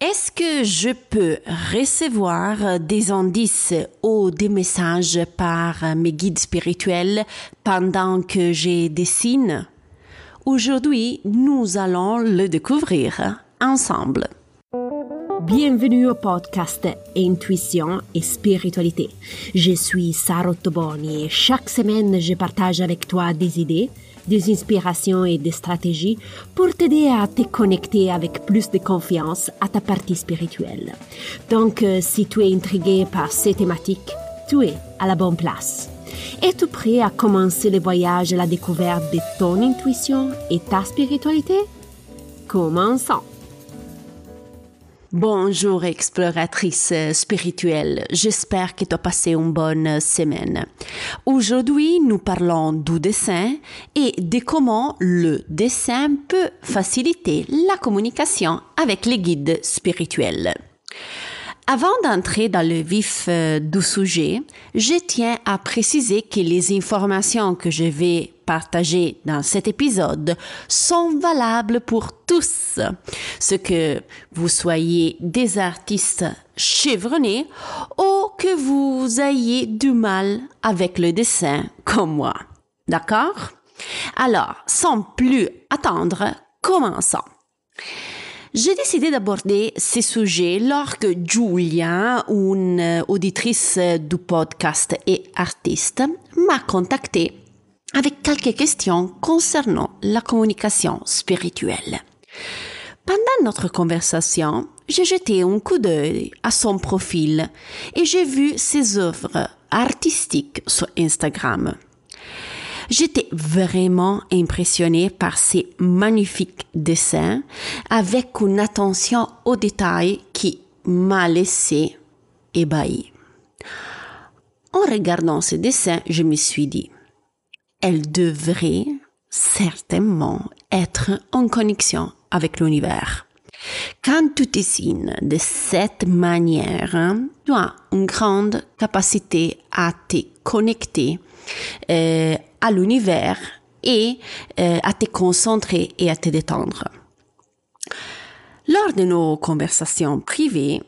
Est-ce que je peux recevoir des indices ou des messages par mes guides spirituels pendant que je dessine Aujourd'hui, nous allons le découvrir ensemble. Bienvenue au podcast Intuition et Spiritualité. Je suis Sarah Toboni et chaque semaine je partage avec toi des idées des inspirations et des stratégies pour t'aider à te connecter avec plus de confiance à ta partie spirituelle. Donc, euh, si tu es intrigué par ces thématiques, tu es à la bonne place. Es-tu prêt à commencer le voyage à la découverte de ton intuition et ta spiritualité? Commençons! Bonjour exploratrice spirituelle, j'espère que tu as passé une bonne semaine. Aujourd'hui, nous parlons du dessin et de comment le dessin peut faciliter la communication avec les guides spirituels. Avant d'entrer dans le vif euh, du sujet, je tiens à préciser que les informations que je vais partager dans cet épisode sont valables pour tous. Ce que vous soyez des artistes chevronnés ou que vous ayez du mal avec le dessin comme moi. D'accord? Alors, sans plus attendre, commençons. J'ai décidé d'aborder ces sujets lorsque Julia, une auditrice du podcast et artiste, m'a contacté avec quelques questions concernant la communication spirituelle. Pendant notre conversation, j'ai jeté un coup d'œil à son profil et j'ai vu ses œuvres artistiques sur Instagram. J'étais vraiment impressionnée par ces magnifiques dessins avec une attention aux détails qui m'a laissé ébahi. En regardant ces dessins, je me suis dit, elle devrait certainement être en connexion avec l'univers. Quand tu dessines de cette manière, tu as une grande capacité à te connecter euh, à l'univers et euh, à te concentrer et à te détendre. Lors de nos conversations privées,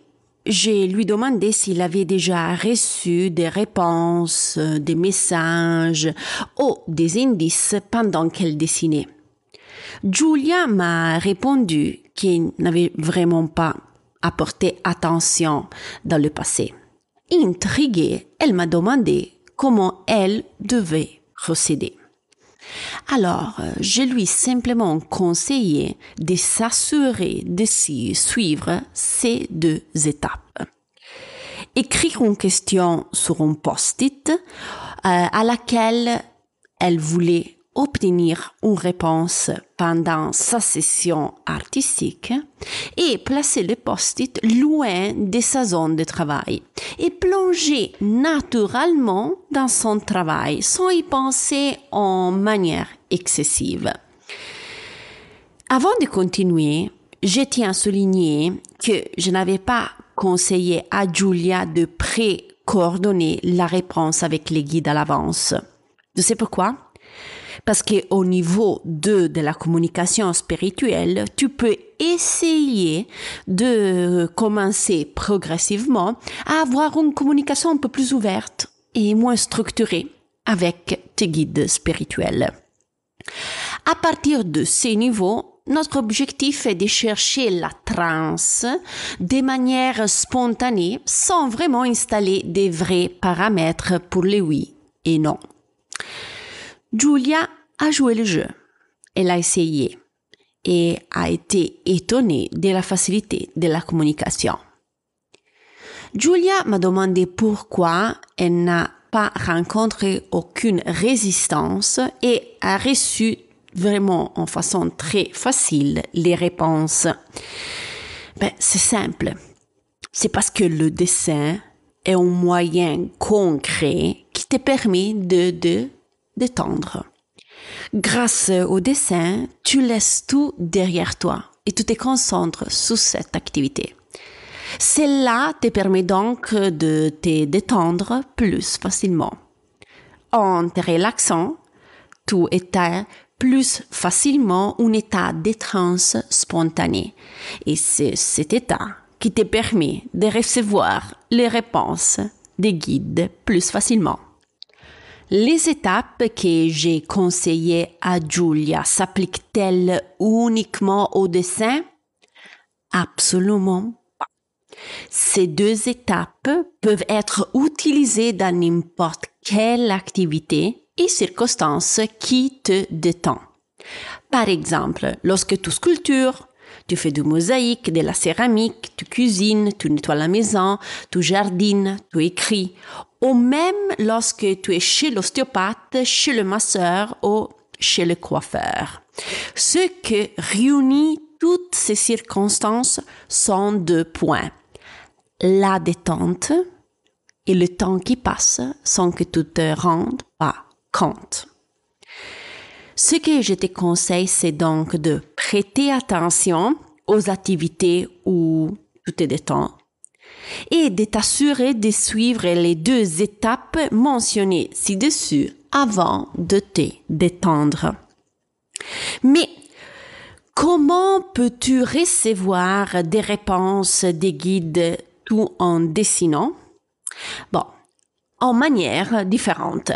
je lui demandé s'il avait déjà reçu des réponses, des messages ou des indices pendant qu'elle dessinait. Julia m'a répondu qu'il n'avait vraiment pas apporté attention dans le passé. Intriguée, elle m'a demandé comment elle devait procéder. Alors, euh, je lui simplement conseillé de s'assurer de suivre ces deux étapes. Écrire une question sur un post-it euh, à laquelle elle voulait obtenir une réponse pendant sa session artistique et placer le post-it loin de sa zone de travail et plonger naturellement dans son travail sans y penser en manière excessive. Avant de continuer, je tiens à souligner que je n'avais pas conseillé à Julia de pré-coordonner la réponse avec les guides à l'avance. Tu sais pourquoi? Parce qu'au niveau 2 de la communication spirituelle, tu peux essayer de commencer progressivement à avoir une communication un peu plus ouverte et moins structurée avec tes guides spirituels. À partir de ces niveaux, notre objectif est de chercher la transe de manière spontanée sans vraiment installer des vrais paramètres pour les oui et non. Julia a joué le jeu. Elle a essayé et a été étonnée de la facilité de la communication. Julia m'a demandé pourquoi elle n'a pas rencontré aucune résistance et a reçu vraiment en façon très facile les réponses. Ben, c'est simple. C'est parce que le dessin est un moyen concret qui te permet de, de détendre. Grâce au dessin, tu laisses tout derrière toi et tu te concentres sur cette activité. Cela te permet donc de te détendre plus facilement. En te relaxant, tu éteins plus facilement un état de transe spontané. Et c'est cet état qui te permet de recevoir les réponses des guides plus facilement. Les étapes que j'ai conseillées à Julia s'appliquent-elles uniquement au dessin? Absolument pas. Ces deux étapes peuvent être utilisées dans n'importe quelle activité et circonstance qui te détend. Par exemple, lorsque tu sculptures, tu fais du mosaïque, de la céramique, tu cuisines, tu nettoies la maison, tu jardines, tu écris, ou même lorsque tu es chez l'ostéopathe, chez le masseur ou chez le coiffeur. Ce que réunit toutes ces circonstances sont deux points. La détente et le temps qui passe sans que tu te rendes pas compte. Ce que je te conseille, c'est donc de prêter attention aux activités où tu te détends et de t'assurer de suivre les deux étapes mentionnées ci-dessus avant de te détendre. Mais comment peux-tu recevoir des réponses des guides tout en dessinant? Bon, en manière différente.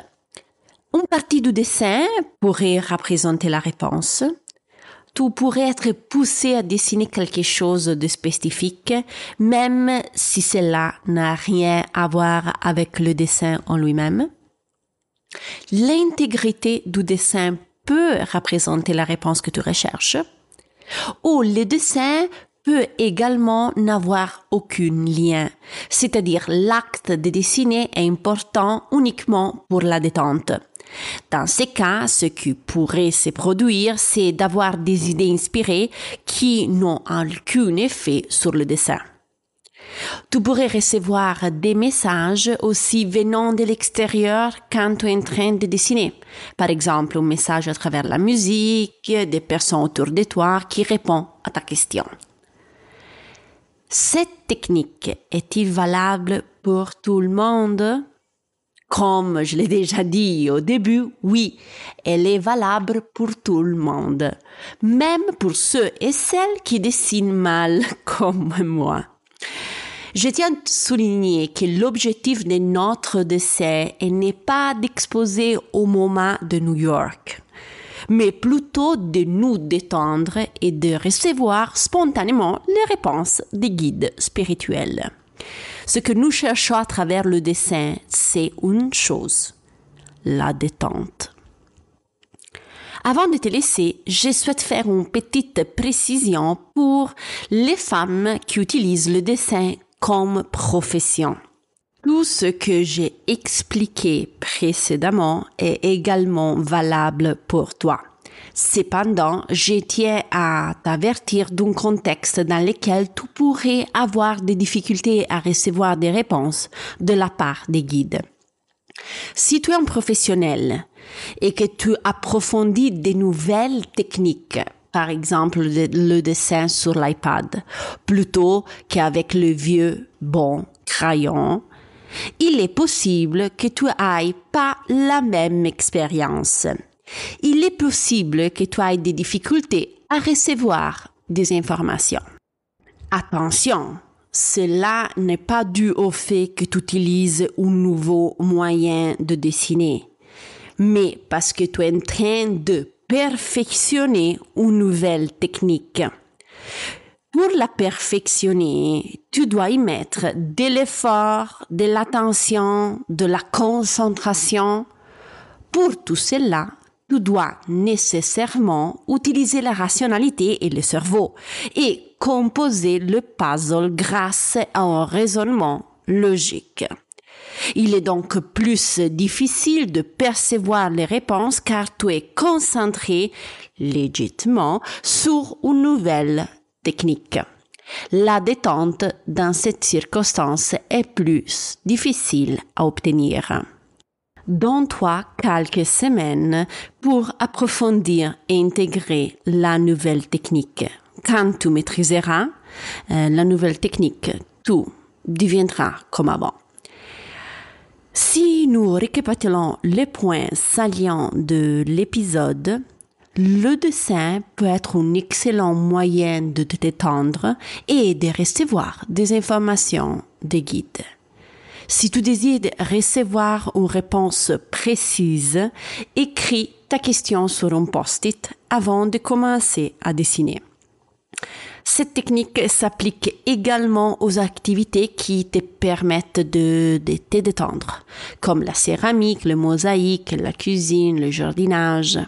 Une partie du dessin pourrait représenter la réponse. Tu pourrais être poussé à dessiner quelque chose de spécifique, même si cela n'a rien à voir avec le dessin en lui-même. L'intégrité du dessin peut représenter la réponse que tu recherches, ou le dessin peut également n'avoir aucun lien, c'est-à-dire l'acte de dessiner est important uniquement pour la détente. Dans ces cas, ce qui pourrait se produire, c'est d'avoir des idées inspirées qui n'ont aucun effet sur le dessin. Tu pourrais recevoir des messages aussi venant de l'extérieur quand tu es en train de dessiner. Par exemple, un message à travers la musique, des personnes autour de toi qui répondent à ta question. Cette technique est-il valable pour tout le monde? Comme je l'ai déjà dit au début, oui, elle est valable pour tout le monde, même pour ceux et celles qui dessinent mal comme moi. Je tiens à souligner que l'objectif de notre dessin n'est pas d'exposer au moment de New York, mais plutôt de nous détendre et de recevoir spontanément les réponses des guides spirituels. Ce que nous cherchons à travers le dessin, c'est une chose, la détente. Avant de te laisser, je souhaite faire une petite précision pour les femmes qui utilisent le dessin comme profession. Tout ce que j'ai expliqué précédemment est également valable pour toi. Cependant, je tiens à t'avertir d'un contexte dans lequel tu pourrais avoir des difficultés à recevoir des réponses de la part des guides. Si tu es un professionnel et que tu approfondis des nouvelles techniques, par exemple le dessin sur l'iPad, plutôt qu'avec le vieux bon crayon, il est possible que tu ailles pas la même expérience il est possible que tu aies des difficultés à recevoir des informations. Attention, cela n'est pas dû au fait que tu utilises un nouveau moyen de dessiner, mais parce que tu es en train de perfectionner une nouvelle technique. Pour la perfectionner, tu dois y mettre de l'effort, de l'attention, de la concentration. Pour tout cela, tu dois nécessairement utiliser la rationalité et le cerveau et composer le puzzle grâce à un raisonnement logique. Il est donc plus difficile de percevoir les réponses car tu es concentré légitimement sur une nouvelle technique. La détente dans cette circonstance est plus difficile à obtenir. Donne-toi quelques semaines pour approfondir et intégrer la nouvelle technique. Quand tu maîtriseras euh, la nouvelle technique, tout deviendra comme avant. Si nous récapitulons les points salients de l'épisode, le dessin peut être un excellent moyen de te détendre et de recevoir des informations des guides. Si tu désires recevoir une réponse précise, écris ta question sur un post-it avant de commencer à dessiner. Cette technique s'applique également aux activités qui te permettent de, de, te détendre, comme la céramique, le mosaïque, la cuisine, le jardinage.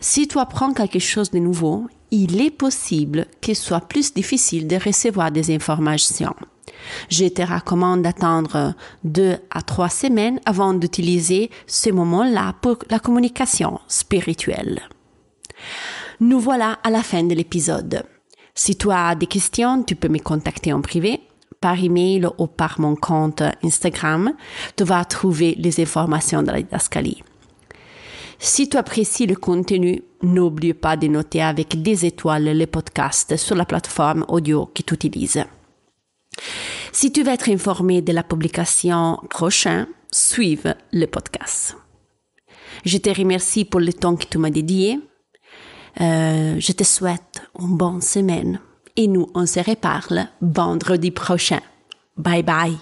Si tu apprends quelque chose de nouveau, il est possible qu'il soit plus difficile de recevoir des informations. Je te recommande d'attendre deux à trois semaines avant d'utiliser ce moment-là pour la communication spirituelle. Nous voilà à la fin de l'épisode. Si tu as des questions, tu peux me contacter en privé par email ou par mon compte Instagram. Tu vas trouver les informations de la didascalie. Si tu apprécies le contenu, n'oublie pas de noter avec des étoiles le podcast sur la plateforme audio que tu utilises. Si tu veux être informé de la publication prochaine, suive le podcast. Je te remercie pour le temps que tu m'as dédié. Euh, je te souhaite une bonne semaine et nous on se reparle vendredi prochain. Bye bye.